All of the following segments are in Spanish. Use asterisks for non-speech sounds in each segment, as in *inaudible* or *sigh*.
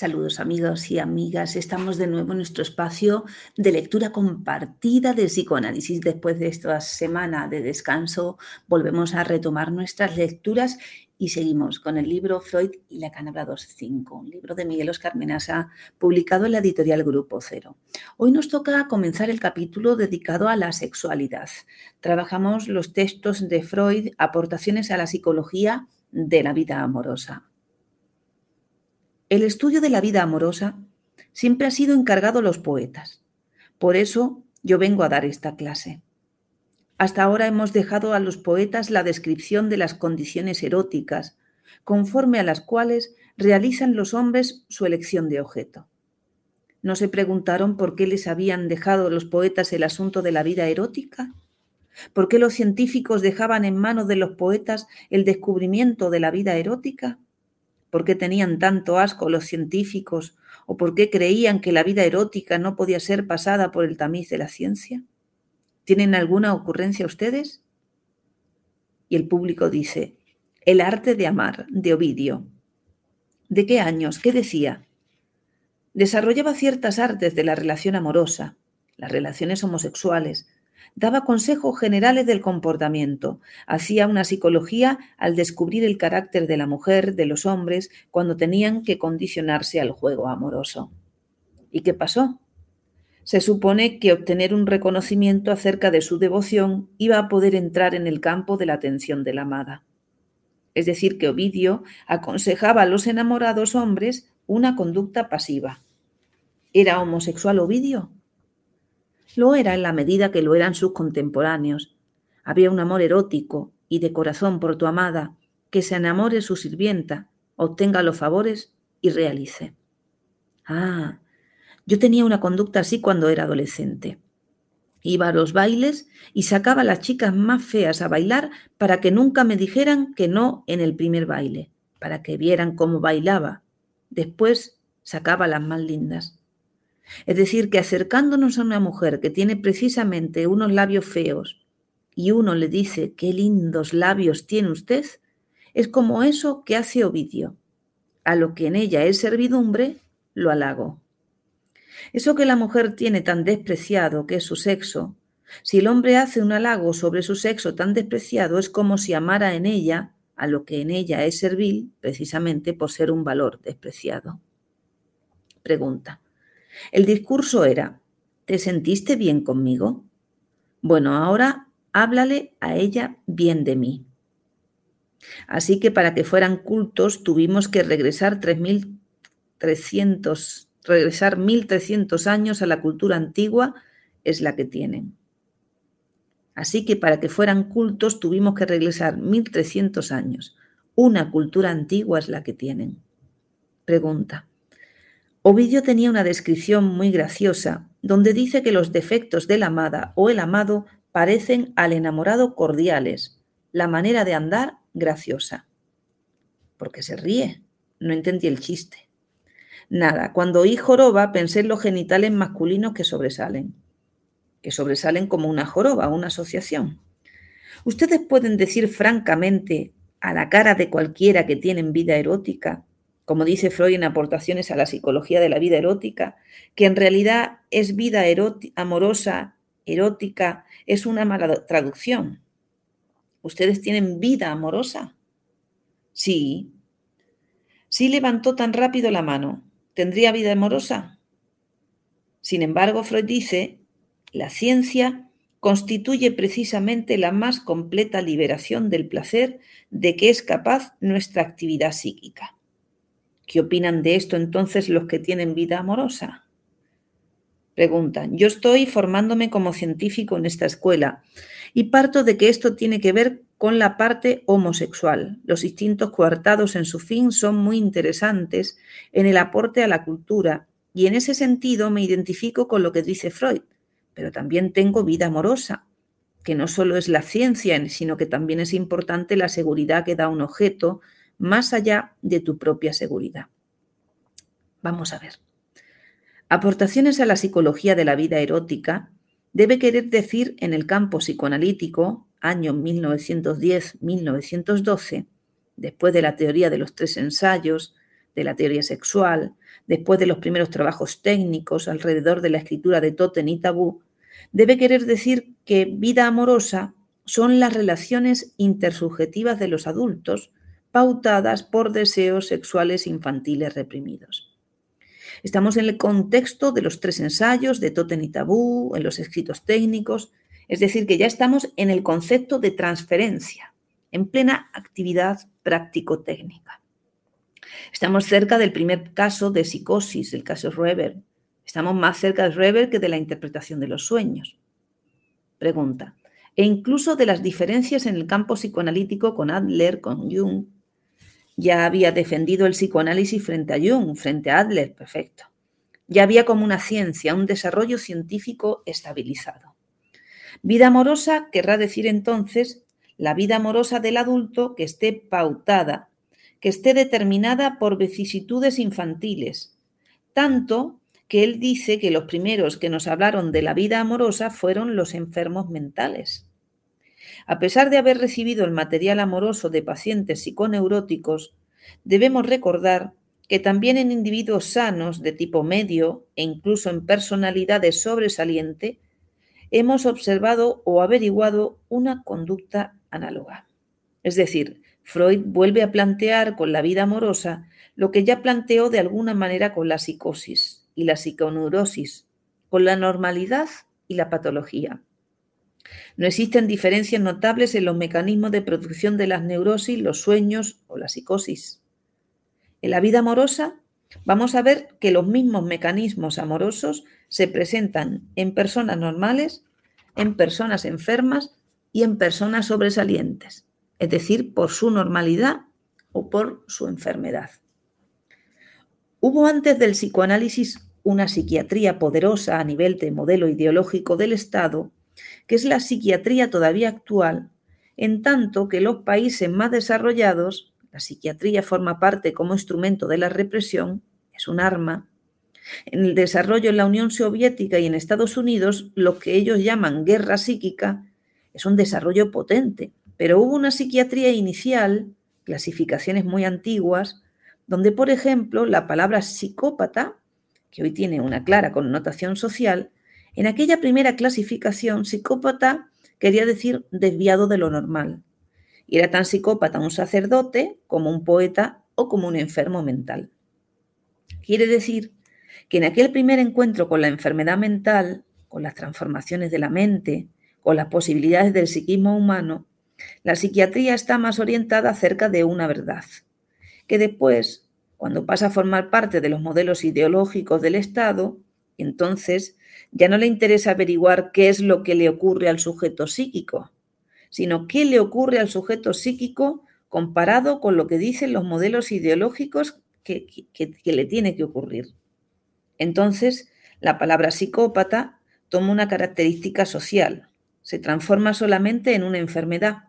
Saludos amigos y amigas, estamos de nuevo en nuestro espacio de lectura compartida de psicoanálisis. Después de esta semana de descanso volvemos a retomar nuestras lecturas y seguimos con el libro Freud y la Canabra 2.5, un libro de Miguel Oscar Menasa publicado en la editorial Grupo Cero. Hoy nos toca comenzar el capítulo dedicado a la sexualidad. Trabajamos los textos de Freud, aportaciones a la psicología de la vida amorosa. El estudio de la vida amorosa siempre ha sido encargado a los poetas. Por eso yo vengo a dar esta clase. Hasta ahora hemos dejado a los poetas la descripción de las condiciones eróticas, conforme a las cuales realizan los hombres su elección de objeto. ¿No se preguntaron por qué les habían dejado los poetas el asunto de la vida erótica? ¿Por qué los científicos dejaban en manos de los poetas el descubrimiento de la vida erótica? ¿Por qué tenían tanto asco los científicos? ¿O por qué creían que la vida erótica no podía ser pasada por el tamiz de la ciencia? ¿Tienen alguna ocurrencia ustedes? Y el público dice, El arte de amar, de Ovidio. ¿De qué años? ¿Qué decía? Desarrollaba ciertas artes de la relación amorosa, las relaciones homosexuales, Daba consejos generales del comportamiento, hacía una psicología al descubrir el carácter de la mujer, de los hombres, cuando tenían que condicionarse al juego amoroso. ¿Y qué pasó? Se supone que obtener un reconocimiento acerca de su devoción iba a poder entrar en el campo de la atención de la amada. Es decir, que Ovidio aconsejaba a los enamorados hombres una conducta pasiva. ¿Era homosexual Ovidio? Lo era en la medida que lo eran sus contemporáneos. Había un amor erótico y de corazón por tu amada, que se enamore su sirvienta, obtenga los favores y realice. Ah, yo tenía una conducta así cuando era adolescente. Iba a los bailes y sacaba a las chicas más feas a bailar para que nunca me dijeran que no en el primer baile, para que vieran cómo bailaba. Después sacaba a las más lindas. Es decir, que acercándonos a una mujer que tiene precisamente unos labios feos y uno le dice, qué lindos labios tiene usted, es como eso que hace Ovidio. A lo que en ella es servidumbre, lo halago. Eso que la mujer tiene tan despreciado, que es su sexo, si el hombre hace un halago sobre su sexo tan despreciado, es como si amara en ella a lo que en ella es servil, precisamente por ser un valor despreciado. Pregunta. El discurso era, ¿te sentiste bien conmigo? Bueno, ahora háblale a ella bien de mí. Así que para que fueran cultos tuvimos que regresar 3.300, regresar 1.300 años a la cultura antigua, es la que tienen. Así que para que fueran cultos tuvimos que regresar 1.300 años. Una cultura antigua es la que tienen. Pregunta. Ovidio tenía una descripción muy graciosa, donde dice que los defectos de la amada o el amado parecen al enamorado cordiales, la manera de andar graciosa. Porque se ríe. No entendí el chiste. Nada, cuando oí joroba pensé en los genitales masculinos que sobresalen. Que sobresalen como una joroba, una asociación. Ustedes pueden decir francamente, a la cara de cualquiera que tienen vida erótica, como dice Freud en aportaciones a la psicología de la vida erótica, que en realidad es vida amorosa, erótica, es una mala traducción. ¿Ustedes tienen vida amorosa? Sí. Sí levantó tan rápido la mano. ¿Tendría vida amorosa? Sin embargo, Freud dice, la ciencia constituye precisamente la más completa liberación del placer de que es capaz nuestra actividad psíquica. ¿Qué opinan de esto entonces los que tienen vida amorosa? Preguntan, yo estoy formándome como científico en esta escuela y parto de que esto tiene que ver con la parte homosexual. Los instintos coartados en su fin son muy interesantes en el aporte a la cultura y en ese sentido me identifico con lo que dice Freud, pero también tengo vida amorosa, que no solo es la ciencia, sino que también es importante la seguridad que da un objeto, más allá de tu propia seguridad. Vamos a ver. Aportaciones a la psicología de la vida erótica debe querer decir en el campo psicoanalítico, año 1910-1912, después de la teoría de los tres ensayos, de la teoría sexual, después de los primeros trabajos técnicos alrededor de la escritura de Totem y Tabú, debe querer decir que vida amorosa son las relaciones intersubjetivas de los adultos pautadas por deseos sexuales infantiles reprimidos. Estamos en el contexto de los tres ensayos de Totem y Tabú, en los escritos técnicos, es decir, que ya estamos en el concepto de transferencia, en plena actividad práctico-técnica. Estamos cerca del primer caso de psicosis, el caso Reber. Estamos más cerca de Reber que de la interpretación de los sueños. Pregunta. E incluso de las diferencias en el campo psicoanalítico con Adler, con Jung, ya había defendido el psicoanálisis frente a Jung, frente a Adler, perfecto. Ya había como una ciencia, un desarrollo científico estabilizado. Vida amorosa querrá decir entonces la vida amorosa del adulto que esté pautada, que esté determinada por vicisitudes infantiles, tanto que él dice que los primeros que nos hablaron de la vida amorosa fueron los enfermos mentales. A pesar de haber recibido el material amoroso de pacientes psiconeuróticos, debemos recordar que también en individuos sanos de tipo medio e incluso en personalidades sobresaliente, hemos observado o averiguado una conducta análoga. Es decir, Freud vuelve a plantear con la vida amorosa lo que ya planteó de alguna manera con la psicosis y la psiconeurosis, con la normalidad y la patología. No existen diferencias notables en los mecanismos de producción de las neurosis, los sueños o la psicosis. En la vida amorosa vamos a ver que los mismos mecanismos amorosos se presentan en personas normales, en personas enfermas y en personas sobresalientes, es decir, por su normalidad o por su enfermedad. Hubo antes del psicoanálisis una psiquiatría poderosa a nivel de modelo ideológico del Estado que es la psiquiatría todavía actual, en tanto que los países más desarrollados, la psiquiatría forma parte como instrumento de la represión, es un arma. En el desarrollo en la Unión Soviética y en Estados Unidos, lo que ellos llaman guerra psíquica es un desarrollo potente, pero hubo una psiquiatría inicial, clasificaciones muy antiguas, donde, por ejemplo, la palabra psicópata, que hoy tiene una clara connotación social, en aquella primera clasificación, psicópata quería decir desviado de lo normal. Era tan psicópata un sacerdote como un poeta o como un enfermo mental. Quiere decir que en aquel primer encuentro con la enfermedad mental, con las transformaciones de la mente, con las posibilidades del psiquismo humano, la psiquiatría está más orientada acerca de una verdad, que después, cuando pasa a formar parte de los modelos ideológicos del Estado, entonces ya no le interesa averiguar qué es lo que le ocurre al sujeto psíquico, sino qué le ocurre al sujeto psíquico comparado con lo que dicen los modelos ideológicos que, le tiene que ocurrir. Entonces, la palabra psicópata toma una característica social, se transforma solamente en una enfermedad,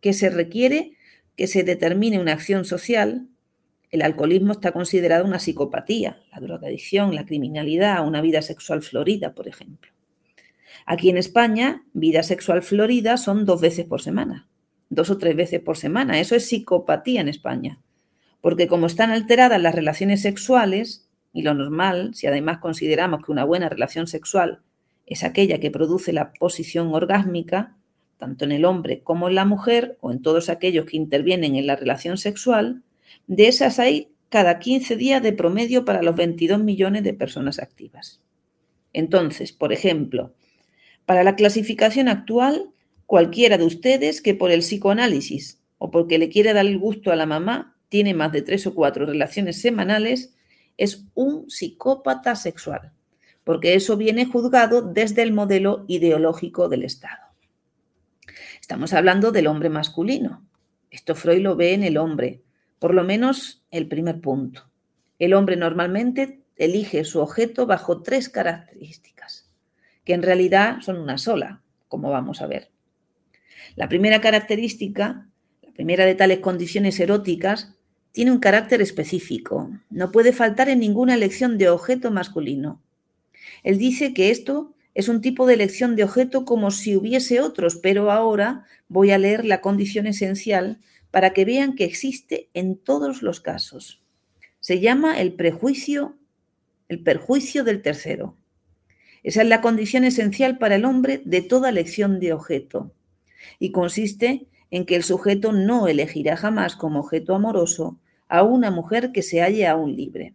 que se requiere que se determine una acción social el alcoholismo está considerado una psicopatía, la drogadicción, la criminalidad, una vida sexual florida, por ejemplo. Aquí en España, vida sexual florida son dos veces por semana, dos o tres veces por semana. Eso es psicopatía en España. Porque como están alteradas las relaciones sexuales, y lo normal, si además consideramos que una buena relación sexual es aquella que produce la posición orgásmica, tanto en el hombre como en la mujer, o en todos aquellos que intervienen en la relación sexual, de esas hay cada 15 días de promedio para los 22 millones de personas activas. Entonces, por ejemplo, para la clasificación actual, cualquiera de ustedes que por el psicoanálisis o porque le quiere dar el gusto a la mamá tiene más de tres o cuatro relaciones semanales, es un psicópata sexual, porque eso viene juzgado desde el modelo ideológico del Estado. Estamos hablando del hombre masculino. Esto Freud lo ve en el hombre, por lo menos el primer punto. El hombre normalmente elige su objeto bajo tres características, que en realidad son una sola, como vamos a ver. La primera característica, la primera de tales condiciones eróticas, tiene un carácter específico. No puede faltar en ninguna elección de objeto masculino. Él dice que esto es un tipo de elección de objeto como si hubiese otros, pero ahora voy a leer la condición esencial para que vean que existe en todos los casos. Se llama el prejuicio, el perjuicio del tercero. Esa es la condición esencial para el hombre de toda elección de objeto y consiste en que el sujeto no elegirá jamás como objeto amoroso a una mujer que se halle aún libre.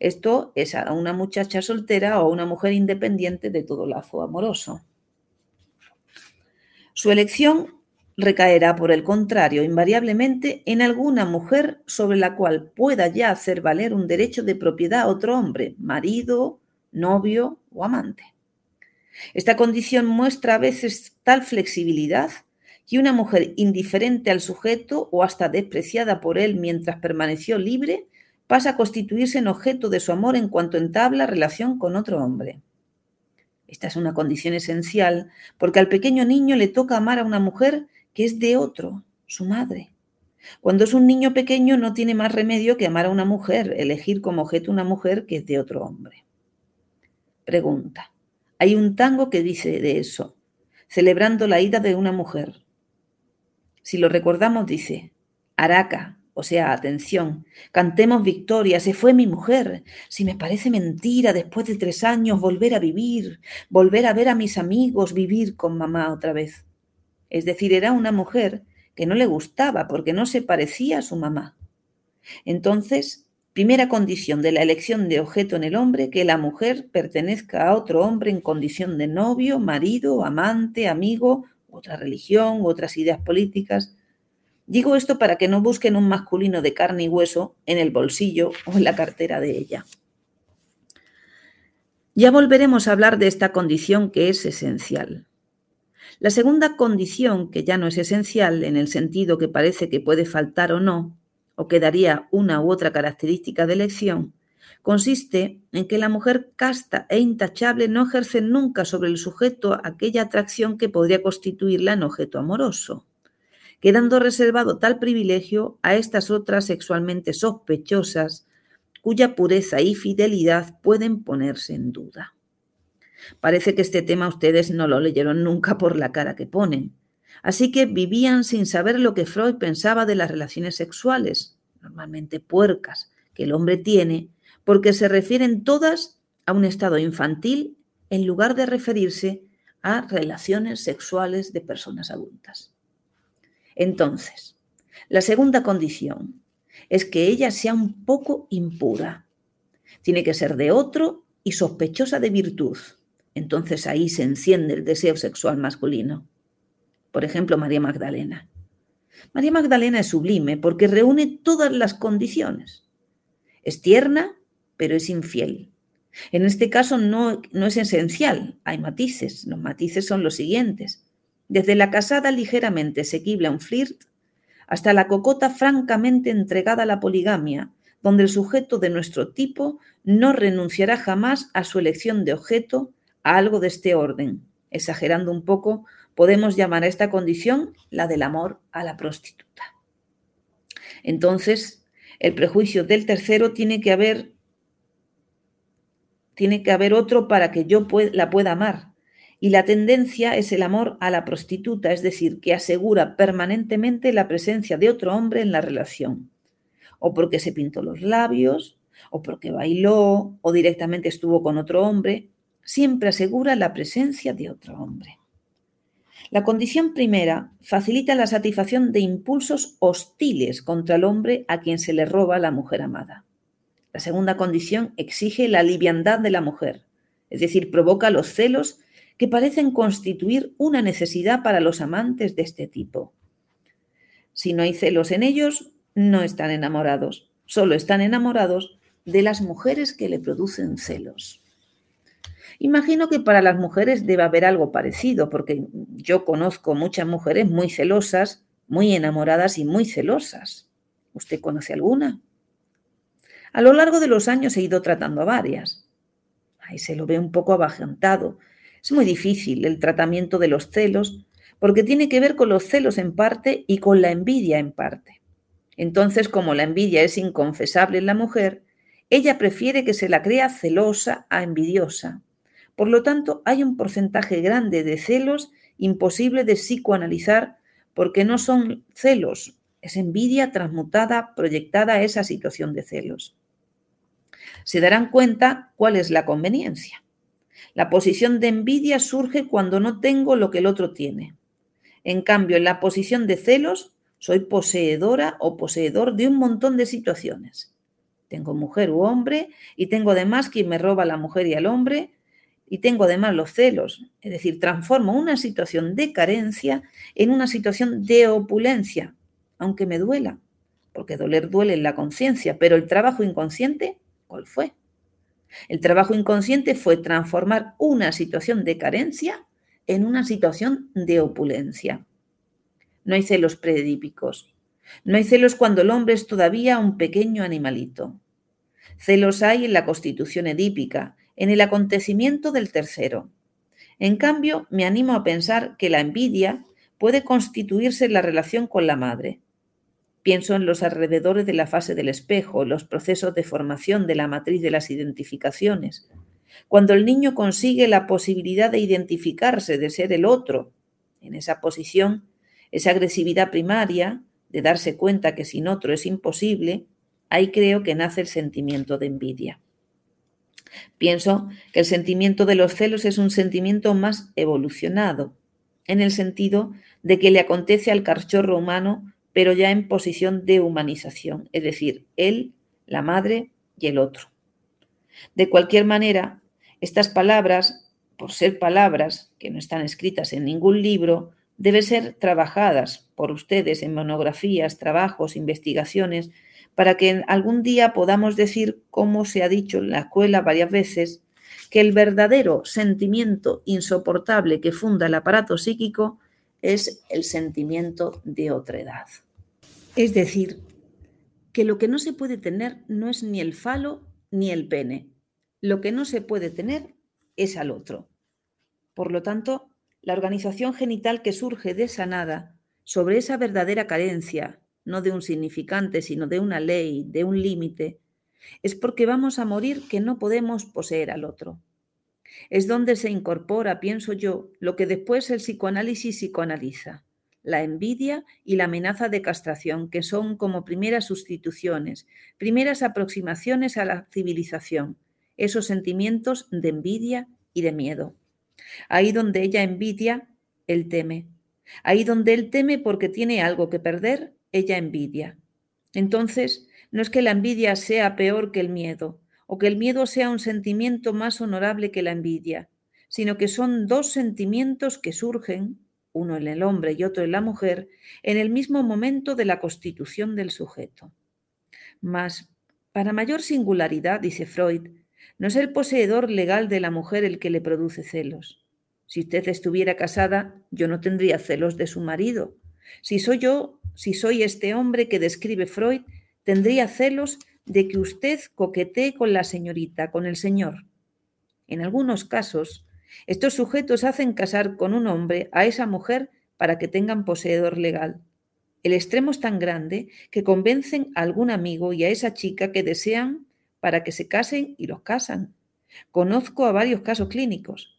Esto es a una muchacha soltera o a una mujer independiente de todo lazo amoroso. Su elección recaerá, por el contrario, invariablemente en alguna mujer sobre la cual pueda ya hacer valer un derecho de propiedad a otro hombre, marido, novio o amante. Esta condición muestra a veces tal flexibilidad que una mujer indiferente al sujeto o hasta despreciada por él mientras permaneció libre pasa a constituirse en objeto de su amor en cuanto entabla relación con otro hombre. Esta es una condición esencial porque al pequeño niño le toca amar a una mujer que es de otro, su madre. Cuando es un niño pequeño no tiene más remedio que amar a una mujer, elegir como objeto una mujer que es de otro hombre. Pregunta. Hay un tango que dice de eso, celebrando la ida de una mujer. Si lo recordamos, dice, Araca, o sea, atención, cantemos victoria, se fue mi mujer. Si me parece mentira después de tres años volver a vivir, volver a ver a mis amigos, vivir con mamá otra vez. Es decir, era una mujer que no le gustaba porque no se parecía a su mamá. Entonces, primera condición de la elección de objeto en el hombre, que la mujer pertenezca a otro hombre en condición de novio, marido, amante, amigo, otra religión, otras ideas políticas, Digo esto para que no busquen un masculino de carne y hueso en el bolsillo o en la cartera de ella. Ya volveremos a hablar de esta condición que es esencial. La segunda condición, que ya no es esencial en el sentido que parece que puede faltar o no, o que daría una u otra característica de elección, consiste en que la mujer casta e intachable no ejerce nunca sobre el sujeto aquella atracción que podría constituirla en objeto amoroso quedando reservado tal privilegio a estas otras sexualmente sospechosas, cuya pureza y fidelidad pueden ponerse en duda. Parece que este tema ustedes no lo leyeron nunca por la cara que ponen. Así que vivían sin saber lo que Freud pensaba de las relaciones sexuales, normalmente puercas, que el hombre tiene, porque se refieren todas a un estado infantil en lugar de referirse a relaciones sexuales de personas adultas. Entonces, la segunda condición es que ella sea un poco impura. Tiene que ser de otro y sospechosa de virtud. Entonces ahí se enciende el deseo sexual masculino. Por ejemplo, María Magdalena. María Magdalena es sublime porque reúne todas las condiciones. Es tierna, pero es infiel. En este caso no, no es esencial, hay matices. Los matices son los siguientes desde la casada ligeramente sequible a un flirt hasta la cocota francamente entregada a la poligamia, donde el sujeto de nuestro tipo no renunciará jamás a su elección de objeto algo de este orden. Exagerando un poco, podemos llamar a esta condición la del amor a la prostituta. Entonces, el prejuicio del tercero tiene que haber tiene que haber otro para que yo la pueda amar, y la tendencia es el amor a la prostituta, es decir, que asegura permanentemente la presencia de otro hombre en la relación, o porque se pintó los labios, o porque bailó, o directamente estuvo con otro hombre, siempre asegura la presencia de otro hombre. La condición primera facilita la satisfacción de impulsos hostiles contra el hombre a quien se le roba la mujer amada. La segunda condición exige la liviandad de la mujer, es decir, provoca los celos que parecen constituir una necesidad para los amantes de este tipo. Si no hay celos en ellos, no están enamorados, solo están enamorados de las mujeres que le producen celos. Imagino que para las mujeres debe haber algo parecido, porque yo conozco muchas mujeres muy celosas, muy enamoradas y muy celosas. ¿Usted conoce alguna? A lo largo de los años he ido tratando a varias. Ahí se lo ve un poco abajantado, es muy difícil el tratamiento de los celos porque tiene que ver con los celos en parte y con la envidia en parte. Entonces, como la envidia es inconfesable en la mujer, ella prefiere que se la crea celosa a envidiosa. Por lo tanto, hay un porcentaje grande de celos imposible de psicoanalizar porque no son celos Es envidia transmutada, proyectada a esa situación de celos. Se darán cuenta cuál es la conveniencia. La posición de envidia surge cuando no tengo lo que el otro tiene. En cambio, en la posición de celos, soy poseedora o poseedor de un montón de situaciones. Tengo mujer u hombre y tengo además quien me roba a la mujer y al hombre y tengo además los celos. Es decir, transformo una situación de carencia en una situación de opulencia, aunque me duela, porque doler duele en la conciencia, pero el trabajo inconsciente, ¿cuál fue? El trabajo inconsciente fue transformar una situación de carencia en una situación de opulencia. No hay celos predípicos. No hay celos cuando el hombre es todavía un pequeño animalito. Celos hay en la constitución edípica, en el acontecimiento del tercero. En cambio, me animo a pensar que la envidia puede constituirse en la relación con la madre. Pienso en los alrededores de la fase del espejo, los procesos de formación de la matriz de las identificaciones. Cuando el niño consigue la posibilidad de identificarse, de ser el otro, en esa posición, esa agresividad primaria, de darse cuenta que sin otro es imposible, ahí creo que nace el sentimiento de envidia. Pienso que el sentimiento de los celos es un sentimiento más evolucionado, en el sentido de que le acontece al cachorro humano, pero ya en posición de humanización, es decir, él, la madre y el otro. De cualquier manera, estas palabras, por ser palabras que no están escritas en ningún libro, deben ser trabajadas por ustedes en monografías, trabajos, investigaciones, para que algún día podamos decir, como se ha dicho en la escuela varias veces, que el verdadero sentimiento insoportable que funda el aparato psíquico es el sentimiento de otredad. Es decir, que lo que no se puede tener no es ni el falo ni el pene. Lo que no se puede tener es al otro. Por lo tanto, la organización genital que surge de esa nada, sobre esa verdadera carencia, no de un significante, sino de una ley, de un límite, es porque vamos a morir que no podemos poseer al otro. Es donde se incorpora, pienso yo, lo que después el psicoanálisis psicoanaliza, la envidia y la amenaza de castración, que son como primeras sustituciones, primeras aproximaciones a la civilización, esos sentimientos de envidia y de miedo. Ahí donde ella envidia, él teme. Ahí donde él teme porque tiene algo que perder, ella envidia. Entonces, no es que la envidia sea peor que el miedo, o que el miedo sea un sentimiento más honorable que la envidia, sino que son dos sentimientos que surgen, uno en el hombre y otro en la mujer, en el mismo momento de la constitución del sujeto. Mas, para mayor singularidad, dice Freud, no es el poseedor legal de la mujer el que le produce celos. Si usted estuviera casada, yo no tendría celos de su marido. Si soy yo, si soy este hombre que describe Freud, tendría celos de que usted coquetee con la señorita, con el señor. En algunos casos, estos sujetos hacen casar con un hombre a esa mujer para que tengan poseedor legal. El extremo es tan grande que convencen a algún amigo y a esa chica que desean para que se casen y los casan. Conozco a varios casos clínicos.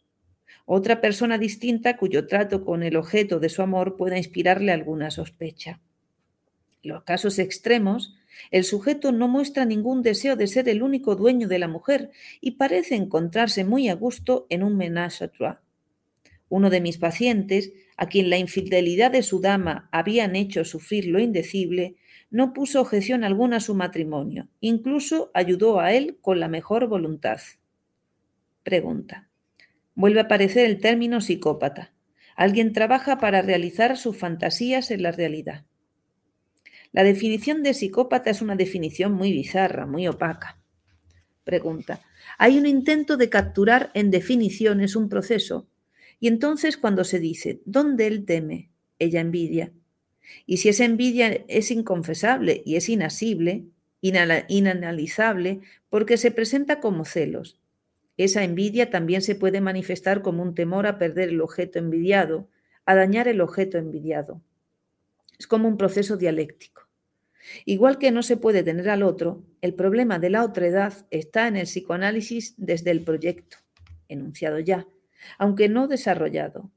Otra persona distinta cuyo trato con el objeto de su amor pueda inspirarle alguna sospecha. Los casos extremos, el sujeto no muestra ningún deseo de ser el único dueño de la mujer y parece encontrarse muy a gusto en un ménage à trois. Uno de mis pacientes, a quien la infidelidad de su dama habían hecho sufrir lo indecible, no puso objeción alguna a su matrimonio, incluso ayudó a él con la mejor voluntad. Pregunta. Vuelve a aparecer el término psicópata. Alguien trabaja para realizar sus fantasías en la realidad. La definición de psicópata es una definición muy bizarra, muy opaca. Pregunta. Hay un intento de capturar en definiciones un proceso y entonces cuando se dice, ¿dónde él teme? Ella envidia. Y si esa envidia es inconfesable y es inasible, inanalizable, porque se presenta como celos. Esa envidia también se puede manifestar como un temor a perder el objeto envidiado, a dañar el objeto envidiado. Es como un proceso dialéctico. Igual que no se puede tener al otro, el problema de la otredad está en el psicoanálisis desde el proyecto, enunciado ya, aunque no desarrollado.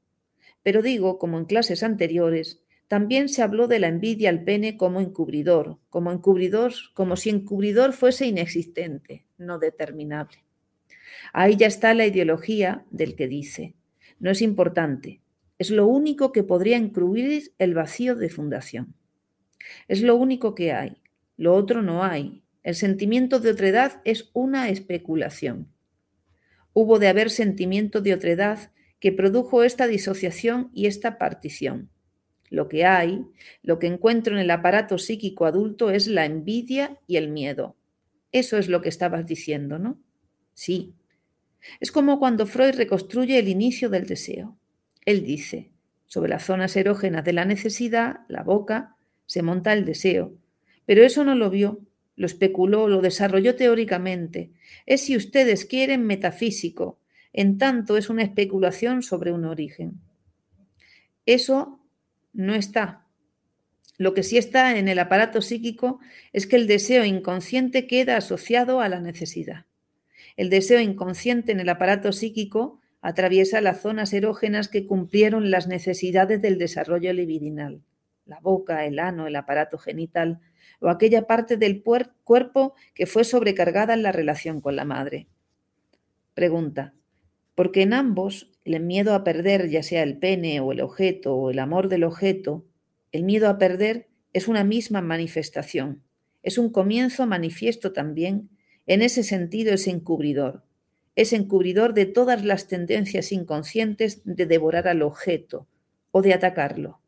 Pero digo, como en clases anteriores, también se habló de la envidia al pene como encubridor, como encubridor, como si encubridor fuese inexistente, no determinable. Ahí ya está la ideología del que dice, no es importante, es lo único que podría encubrir el vacío de fundación. Es lo único que hay, lo otro no hay. El sentimiento de otredad es una especulación. Hubo de haber sentimiento de otredad que produjo esta disociación y esta partición. Lo que hay, lo que encuentro en el aparato psíquico adulto es la envidia y el miedo. Eso es lo que estabas diciendo, ¿no? Sí. Es como cuando Freud reconstruye el inicio del deseo. Él dice, sobre las zonas erógenas de la necesidad, la boca, se monta el deseo. Pero eso no lo vio, lo especuló, lo desarrolló teóricamente. Es, si ustedes quieren, metafísico. En tanto, es una especulación sobre un origen. Eso no está. Lo que sí está en el aparato psíquico es que el deseo inconsciente queda asociado a la necesidad. El deseo inconsciente en el aparato psíquico atraviesa las zonas erógenas que cumplieron las necesidades del desarrollo libidinal, la boca, el ano, el aparato genital o aquella parte del cuerpo que fue sobrecargada en la relación con la madre. Pregunta, porque en ambos el miedo a perder, ya sea el pene o el objeto o el amor del objeto, el miedo a perder es una misma manifestación, es un comienzo manifiesto también, en ese sentido es encubridor, es encubridor de todas las tendencias inconscientes de devorar al objeto o de atacarlo.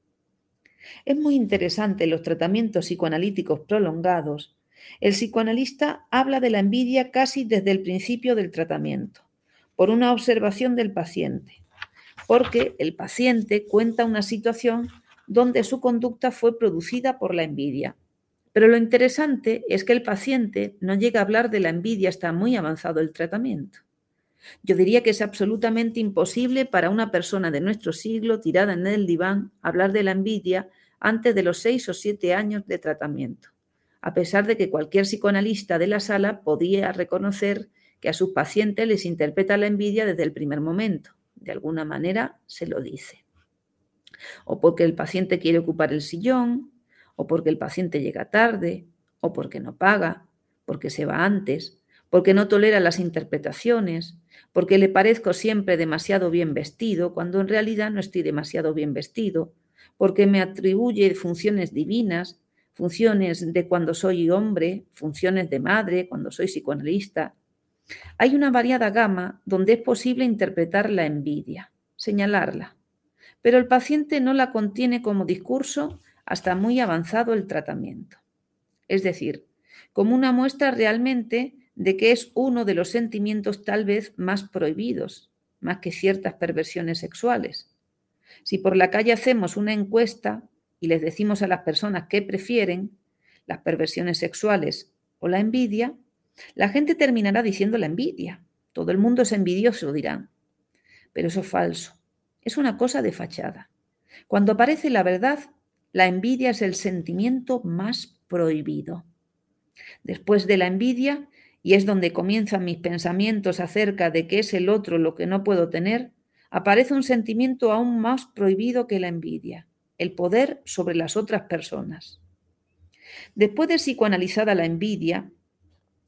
Es muy interesante los tratamientos psicoanalíticos prolongados. El psicoanalista habla de la envidia casi desde el principio del tratamiento, por una observación del paciente, porque el paciente cuenta una situación donde su conducta fue producida por la envidia. Pero lo interesante es que el paciente no llega a hablar de la envidia hasta muy avanzado el tratamiento. Yo diría que es absolutamente imposible para una persona de nuestro siglo tirada en el diván hablar de la envidia antes de los seis o siete años de tratamiento, a pesar de que cualquier psicoanalista de la sala podía reconocer que a sus pacientes les interpreta la envidia desde el primer momento. De alguna manera se lo dice. O porque el paciente quiere ocupar el sillón, o porque el paciente llega tarde, o porque no paga, porque se va antes, porque no tolera las interpretaciones, porque le parezco siempre demasiado bien vestido, cuando en realidad no estoy demasiado bien vestido, porque me atribuye funciones divinas, funciones de cuando soy hombre, funciones de madre, cuando soy psicoanalista. Hay una variada gama donde es posible interpretar la envidia, señalarla, pero el paciente no la contiene como discurso hasta muy avanzado el tratamiento. Es decir, como una muestra realmente de que es uno de los sentimientos tal vez más prohibidos, más que ciertas perversiones sexuales. Si por la calle hacemos una encuesta y les decimos a las personas qué prefieren, las perversiones sexuales o la envidia, la gente terminará diciendo la envidia. Todo el mundo es envidioso, dirán. Pero eso es falso. Es una cosa de fachada. Cuando aparece la verdad, la envidia es el sentimiento más prohibido. Después de la envidia y es donde comienzan mis pensamientos acerca de que es el otro lo que no puedo tener, aparece un sentimiento aún más prohibido que la envidia, el poder sobre las otras personas. Después de psicoanalizada la envidia,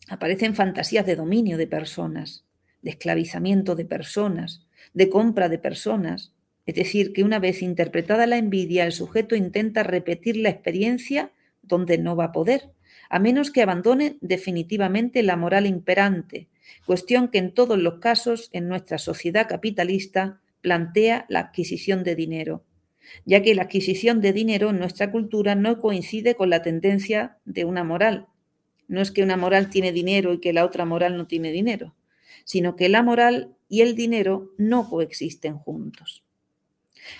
aparecen fantasías de dominio de personas, de esclavizamiento de personas, de compra de personas, es decir, que una vez interpretada la envidia, el sujeto intenta repetir la experiencia donde no va a poder a menos que abandone definitivamente la moral imperante, cuestión que en todos los casos en nuestra sociedad capitalista plantea la adquisición de dinero, ya que la adquisición de dinero en nuestra cultura no coincide con la tendencia de una moral. No es que una moral tiene dinero y que la otra moral no tiene dinero, sino que la moral y el dinero no coexisten juntos.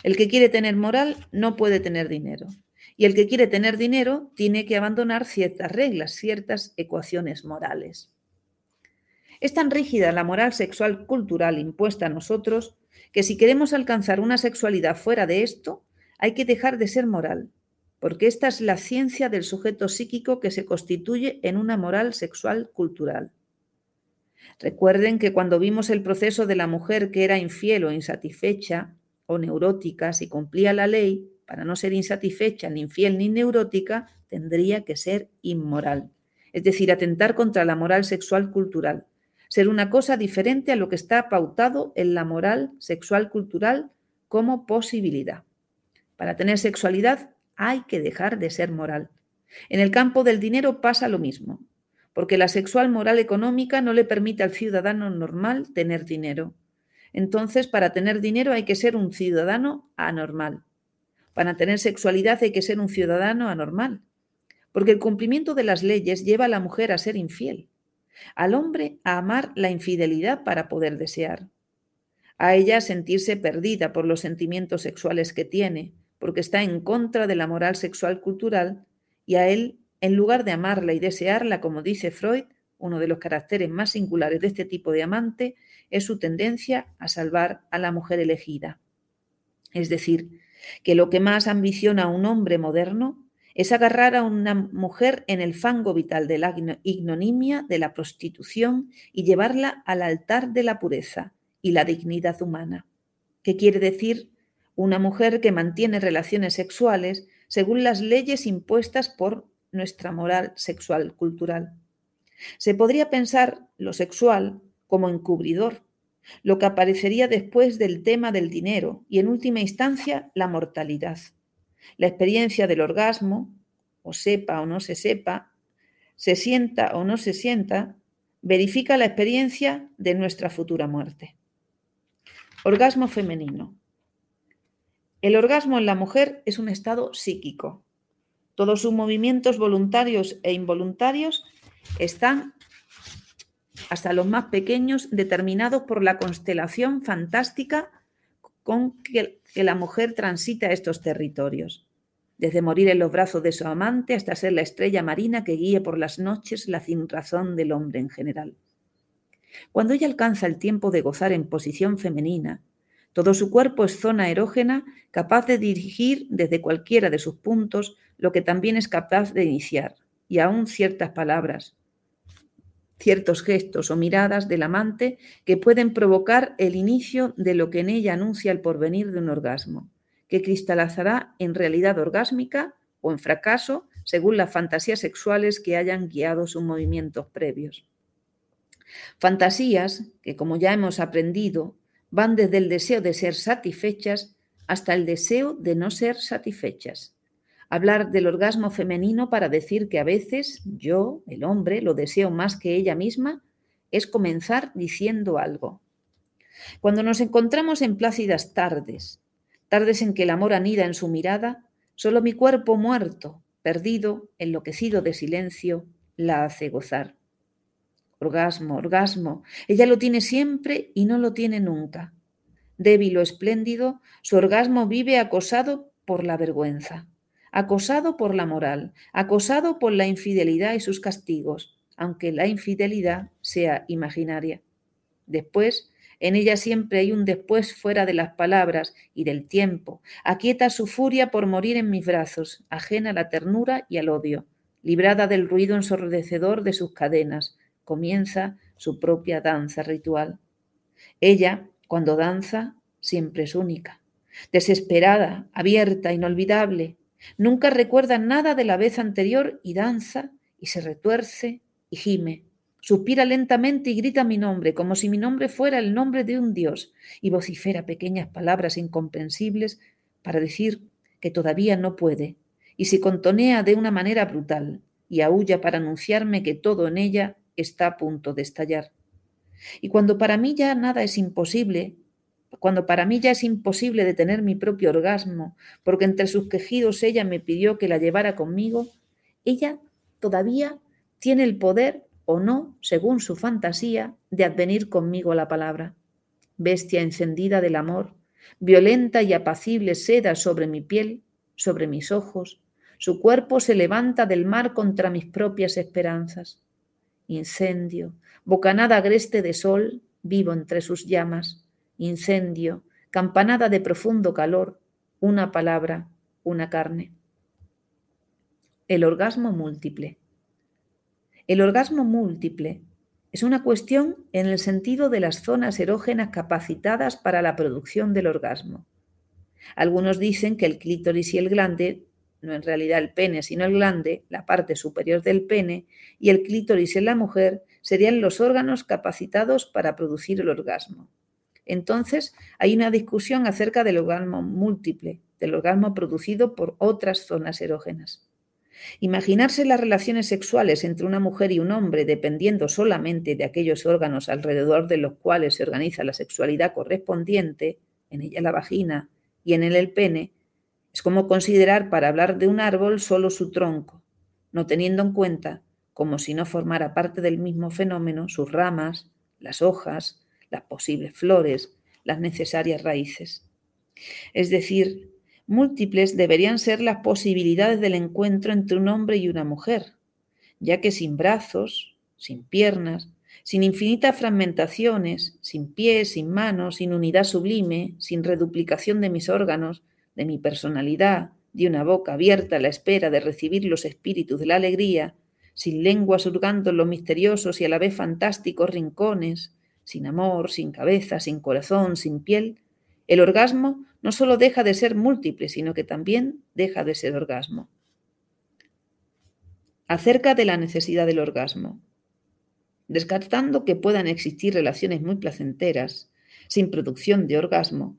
El que quiere tener moral no puede tener dinero. Y el que quiere tener dinero tiene que abandonar ciertas reglas, ciertas ecuaciones morales. Es tan rígida la moral sexual cultural impuesta a nosotros que si queremos alcanzar una sexualidad fuera de esto, hay que dejar de ser moral, porque esta es la ciencia del sujeto psíquico que se constituye en una moral sexual cultural. Recuerden que cuando vimos el proceso de la mujer que era infiel o insatisfecha o neurótica si cumplía la ley, para no ser insatisfecha, ni infiel, ni neurótica, tendría que ser inmoral. Es decir, atentar contra la moral sexual cultural. Ser una cosa diferente a lo que está pautado en la moral sexual cultural como posibilidad. Para tener sexualidad hay que dejar de ser moral. En el campo del dinero pasa lo mismo, porque la sexual moral económica no le permite al ciudadano normal tener dinero. Entonces, para tener dinero hay que ser un ciudadano anormal. Para tener sexualidad hay que ser un ciudadano anormal, porque el cumplimiento de las leyes lleva a la mujer a ser infiel, al hombre a amar la infidelidad para poder desear, a ella a sentirse perdida por los sentimientos sexuales que tiene, porque está en contra de la moral sexual cultural, y a él, en lugar de amarla y desearla, como dice Freud, uno de los caracteres más singulares de este tipo de amante es su tendencia a salvar a la mujer elegida. Es decir, que lo que más ambiciona un hombre moderno es agarrar a una mujer en el fango vital de la ignominia de la prostitución y llevarla al altar de la pureza y la dignidad humana. ¿Qué quiere decir una mujer que mantiene relaciones sexuales según las leyes impuestas por nuestra moral sexual cultural? Se podría pensar lo sexual como encubridor, lo que aparecería después del tema del dinero y en última instancia la mortalidad. La experiencia del orgasmo, o sepa o no se sepa, se sienta o no se sienta, verifica la experiencia de nuestra futura muerte. Orgasmo femenino. El orgasmo en la mujer es un estado psíquico. Todos sus movimientos voluntarios e involuntarios están hasta los más pequeños, determinados por la constelación fantástica con que, la mujer transita estos territorios, desde morir en los brazos de su amante hasta ser la estrella marina que guíe por las noches la razón del hombre en general. Cuando ella alcanza el tiempo de gozar en posición femenina, todo su cuerpo es zona erógena capaz de dirigir desde cualquiera de sus puntos lo que también es capaz de iniciar, y aún ciertas palabras, ciertos gestos o miradas del amante que pueden provocar el inicio de lo que en ella anuncia el porvenir de un orgasmo, que cristalizará en realidad orgásmica o en fracaso según las fantasías sexuales que hayan guiado sus movimientos previos. Fantasías que, como ya hemos aprendido, van desde el deseo de ser satisfechas hasta el deseo de no ser satisfechas hablar del orgasmo femenino para decir que a veces yo, el hombre, lo deseo más que ella misma, es comenzar diciendo algo. Cuando nos encontramos en plácidas tardes, tardes en que el amor anida en su mirada, solo mi cuerpo muerto, perdido, enloquecido de silencio, la hace gozar. Orgasmo, orgasmo, ella lo tiene siempre y no lo tiene nunca. Débil o espléndido, su orgasmo vive acosado por la vergüenza acosado por la moral, acosado por la infidelidad y sus castigos, aunque la infidelidad sea imaginaria. Después, en ella siempre hay un después fuera de las palabras y del tiempo. Aquieta su furia por morir en mis brazos, ajena a la ternura y al odio, librada del ruido ensordecedor de sus cadenas. Comienza su propia danza ritual. Ella, cuando danza, siempre es única, desesperada, abierta, inolvidable, Nunca recuerda nada de la vez anterior y danza y se retuerce y gime. Suspira lentamente y grita mi nombre, como si mi nombre fuera el nombre de un dios, y vocifera pequeñas palabras incomprensibles para decir que todavía no puede, y se contonea de una manera brutal, y aúlla para anunciarme que todo en ella está a punto de estallar. Y cuando para mí ya nada es imposible, cuando para mí ya es imposible detener mi propio orgasmo, porque entre sus quejidos ella me pidió que la llevara conmigo, ella todavía tiene el poder o no, según su fantasía, de advenir conmigo la palabra. Bestia encendida del amor, violenta y apacible seda sobre mi piel, sobre mis ojos, su cuerpo se levanta del mar contra mis propias esperanzas. Incendio, bocanada agreste de sol, vivo entre sus llamas incendio, campanada de profundo calor, una palabra, una carne. El orgasmo múltiple. El orgasmo múltiple es una cuestión en el sentido de las zonas erógenas capacitadas para la producción del orgasmo. Algunos dicen que el clítoris y el glande, no en realidad el pene, sino el glande, la parte superior del pene, y el clítoris en la mujer serían los órganos capacitados para producir el orgasmo. Entonces, hay una discusión acerca del orgasmo múltiple, del orgasmo producido por otras zonas erógenas. Imaginarse las relaciones sexuales entre una mujer y un hombre dependiendo solamente de aquellos órganos alrededor de los cuales se organiza la sexualidad correspondiente, en ella la vagina y en él el pene, es como considerar para hablar de un árbol solo su tronco, no teniendo en cuenta, como si no formara parte del mismo fenómeno, sus ramas, las hojas, las posibles flores, las necesarias raíces. Es decir, múltiples deberían ser las posibilidades del encuentro entre un hombre y una mujer, ya que sin brazos, sin piernas, sin infinitas fragmentaciones, sin pies, sin manos, sin unidad sublime, sin reduplicación de mis órganos, de mi personalidad, de una boca abierta a la espera de recibir los espíritus de la alegría, sin lenguas hurgando los misteriosos y a la vez fantásticos rincones, sin amor, sin cabeza, sin corazón, sin piel, el orgasmo no solo deja de ser múltiple, sino que también deja de ser orgasmo. Acerca de la necesidad del orgasmo. Descartando que puedan existir relaciones muy placenteras, sin producción de orgasmo,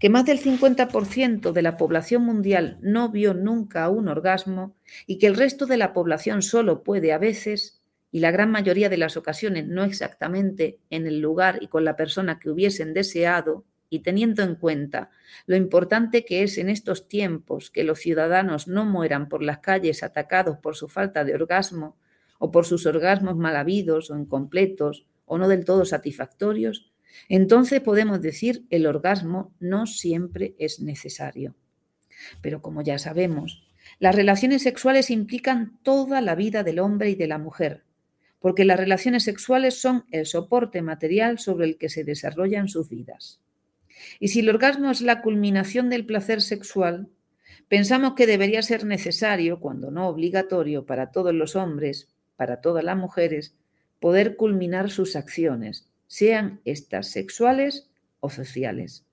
que más del 50% de la población mundial no vio nunca un orgasmo y que el resto de la población solo puede a veces, y la gran mayoría de las ocasiones no exactamente en el lugar y con la persona que hubiesen deseado, y teniendo en cuenta lo importante que es en estos tiempos que los ciudadanos no mueran por las calles atacados por su falta de orgasmo o por sus orgasmos mal habidos o incompletos o no del todo satisfactorios, entonces podemos decir el orgasmo no siempre es necesario. Pero como ya sabemos, las relaciones sexuales implican toda la vida del hombre y de la mujer, porque las relaciones sexuales son el soporte material sobre el que se desarrollan sus vidas. Y si el orgasmo es la culminación del placer sexual, pensamos que debería ser necesario, cuando no obligatorio, para todos los hombres, para todas las mujeres, poder culminar sus acciones, sean estas sexuales o sociales.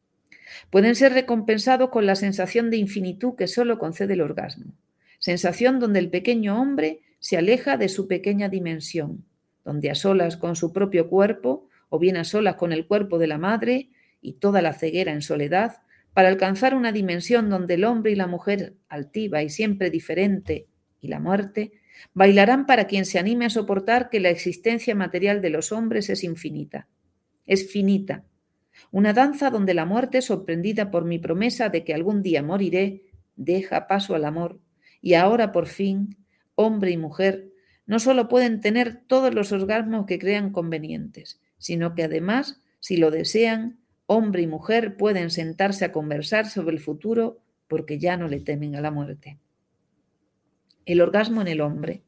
Pueden ser recompensados con la sensación de infinitud que solo concede el orgasmo, sensación donde el pequeño hombre se aleja de su pequeña dimensión, donde a solas con su propio cuerpo o bien a solas con el cuerpo de la madre y toda la ceguera en soledad, para alcanzar una dimensión donde el hombre y la mujer, altiva y siempre diferente, y la muerte, bailarán para quien se anime a soportar que la existencia material de los hombres es infinita. Es finita. Una danza donde la muerte, sorprendida por mi promesa de que algún día moriré, deja paso al amor, y ahora por fin, hombre y mujer, no solo pueden tener todos los orgasmos que crean convenientes, sino que además, si lo desean, Hombre y mujer pueden sentarse a conversar sobre el futuro porque ya no le temen a la muerte. El orgasmo en el hombre.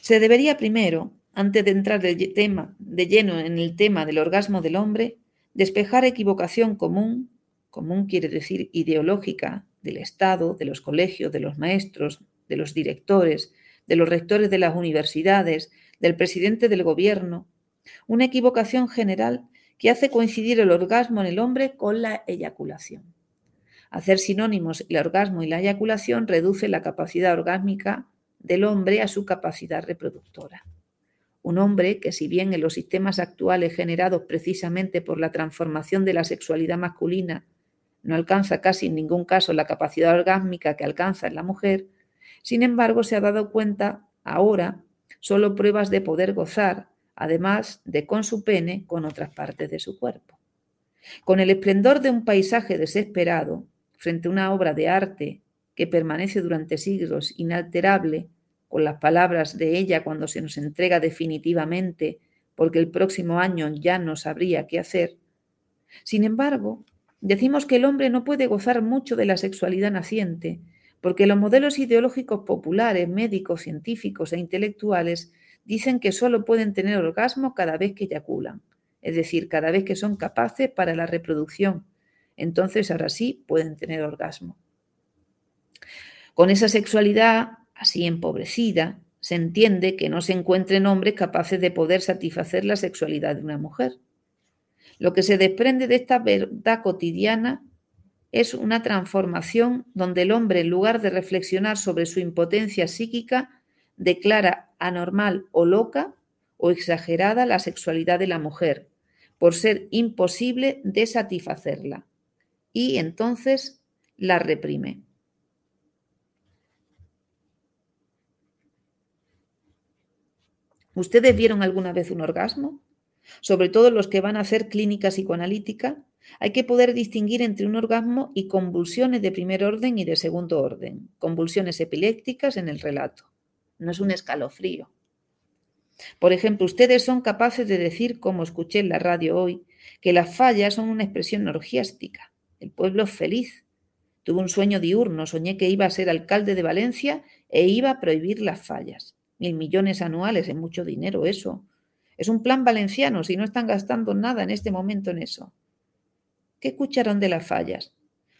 Se debería primero, antes de entrar de, tema, de lleno en el tema del orgasmo del hombre, despejar equivocación común, común quiere decir ideológica, del Estado, de los colegios, de los maestros, de los directores, de los rectores de las universidades, del presidente del gobierno, una equivocación general que hace coincidir el orgasmo en el hombre con la eyaculación. Hacer sinónimos el orgasmo y la eyaculación reduce la capacidad orgásmica del hombre a su capacidad reproductora. Un hombre que si bien en los sistemas actuales generados precisamente por la transformación de la sexualidad masculina no alcanza casi en ningún caso la capacidad orgásmica que alcanza en la mujer, sin embargo se ha dado cuenta ahora solo pruebas de poder gozar además de con su pene con otras partes de su cuerpo. Con el esplendor de un paisaje desesperado, frente a una obra de arte que permanece durante siglos inalterable, con las palabras de ella cuando se nos entrega definitivamente, porque el próximo año ya no sabría qué hacer. Sin embargo, decimos que el hombre no puede gozar mucho de la sexualidad naciente, porque los modelos ideológicos populares, médicos, científicos e intelectuales dicen que solo pueden tener orgasmo cada vez que eyaculan, es decir, cada vez que son capaces para la reproducción. Entonces ahora sí pueden tener orgasmo. Con esa sexualidad así empobrecida, se entiende que no se encuentren hombres capaces de poder satisfacer la sexualidad de una mujer. Lo que se desprende de esta verdad cotidiana es una transformación donde el hombre, en lugar de reflexionar sobre su impotencia psíquica, declara anormal o loca o exagerada la sexualidad de la mujer, por ser imposible de satisfacerla, y entonces la reprime. ¿Ustedes vieron alguna vez un orgasmo? Sobre todo los que van a hacer clínica psicoanalítica, hay que poder distinguir entre un orgasmo y convulsiones de primer orden y de segundo orden, convulsiones epilépticas en el relato. No es un escalofrío. Por ejemplo, ustedes son capaces de decir, como escuché en la radio hoy, que las fallas son una expresión orgiástica. El pueblo es feliz. Tuve un sueño diurno, soñé que iba a ser alcalde de Valencia e iba a prohibir las fallas. Mil millones anuales es mucho dinero eso. Es un plan valenciano si no están gastando nada en este momento en eso. ¿Qué escucharon de las fallas?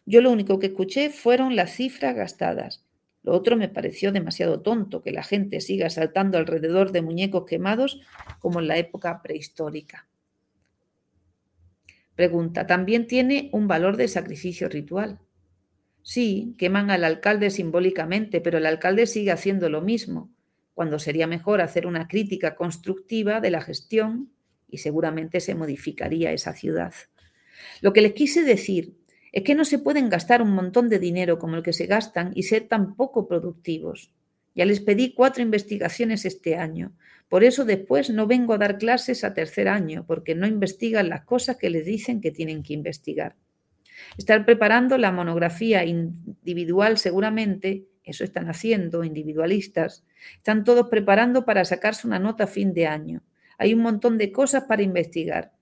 Yo lo único que escuché fueron las cifras gastadas. Lo otro me pareció demasiado tonto que la gente siga saltando alrededor de muñecos quemados como en la época prehistórica. Pregunta, ¿también tiene un valor de sacrificio ritual? Sí, queman al alcalde simbólicamente, pero el alcalde sigue haciendo lo mismo, cuando sería mejor hacer una crítica constructiva de la gestión y seguramente se modificaría esa ciudad. Lo que les quise decir es que no se pueden gastar un montón de dinero como el que se gastan y ser tan poco productivos. Ya les pedí cuatro investigaciones este año. Por eso después no vengo a dar clases a tercer año, porque no investigan las cosas que les dicen que tienen que investigar. Estar preparando la monografía individual seguramente, eso están haciendo individualistas, están todos preparando para sacarse una nota a fin de año. Hay un montón de cosas para investigar.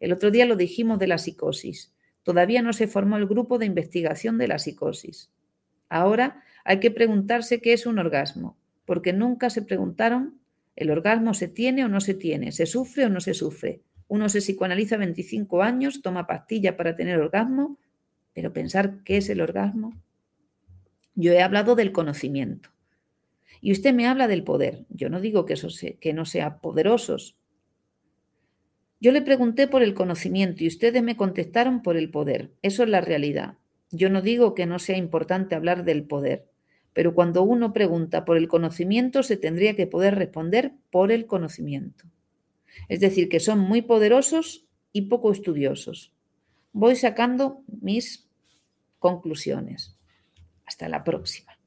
El otro día lo dijimos de la psicosis. Todavía no se formó el grupo de investigación de la psicosis. Ahora hay que preguntarse qué es un orgasmo, porque nunca se preguntaron el orgasmo se tiene o no se tiene, se sufre o no se sufre. Uno se psicoanaliza 25 años, toma pastilla para tener orgasmo, pero pensar qué es el orgasmo. Yo he hablado del conocimiento. Y usted me habla del poder. Yo no digo que, eso que no sea poderosos, yo le pregunté por el conocimiento y ustedes me contestaron por el poder. Eso es la realidad. Yo no digo que no sea importante hablar del poder, pero cuando uno pregunta por el conocimiento se tendría que poder responder por el conocimiento. Es decir, que son muy poderosos y poco estudiosos. Voy sacando mis conclusiones. Hasta la próxima.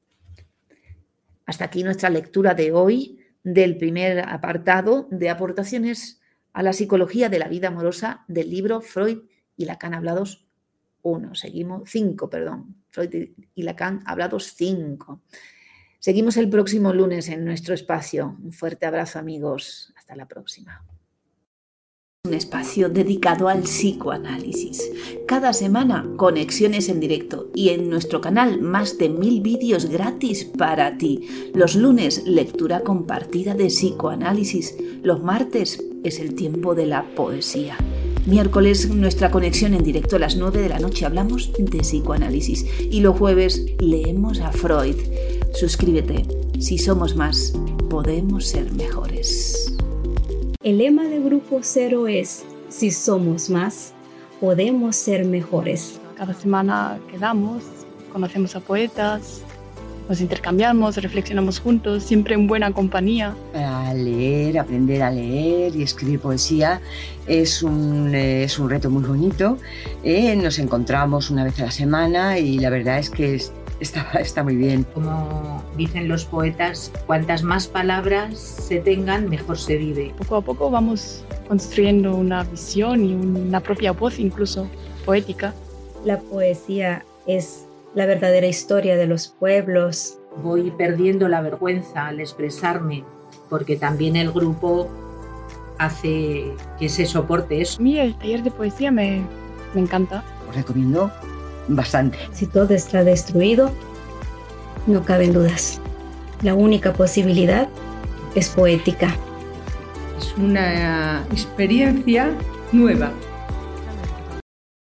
Hasta aquí nuestra lectura de hoy del primer apartado de aportaciones a la psicología de la vida amorosa del libro Freud y Lacan hablados 1. Seguimos 5, perdón. Freud y Lacan hablados 5. Seguimos el próximo lunes en nuestro espacio. Un fuerte abrazo amigos. Hasta la próxima. Un espacio dedicado al psicoanálisis. Cada semana conexiones en directo y en nuestro canal más de mil vídeos gratis para ti. Los lunes lectura compartida de psicoanálisis. Los martes es el tiempo de la poesía. Miércoles nuestra conexión en directo a las 9 de la noche hablamos de psicoanálisis y los jueves leemos a Freud. Suscríbete. Si somos más, podemos ser mejores. El lema de Grupo Cero es, si somos más, podemos ser mejores. Cada semana quedamos, conocemos a poetas, nos intercambiamos, reflexionamos juntos, siempre en buena compañía. A leer, aprender a leer y escribir poesía es un, es un reto muy bonito. Eh, nos encontramos una vez a la semana y la verdad es que está, *laughs* está muy bien. Como dicen los poetas, cuantas más palabras se tengan, mejor se vive. Poco a poco vamos construyendo una visión y una propia voz incluso poética. La poesía es la verdadera historia de los pueblos. Voy perdiendo la vergüenza al expresarme, porque también el grupo hace que se soporte eso. A mí el taller de poesía me, me encanta. Os recomiendo bastante. Si todo está destruido, no caben dudas. La única posibilidad es poética. Es una experiencia nueva.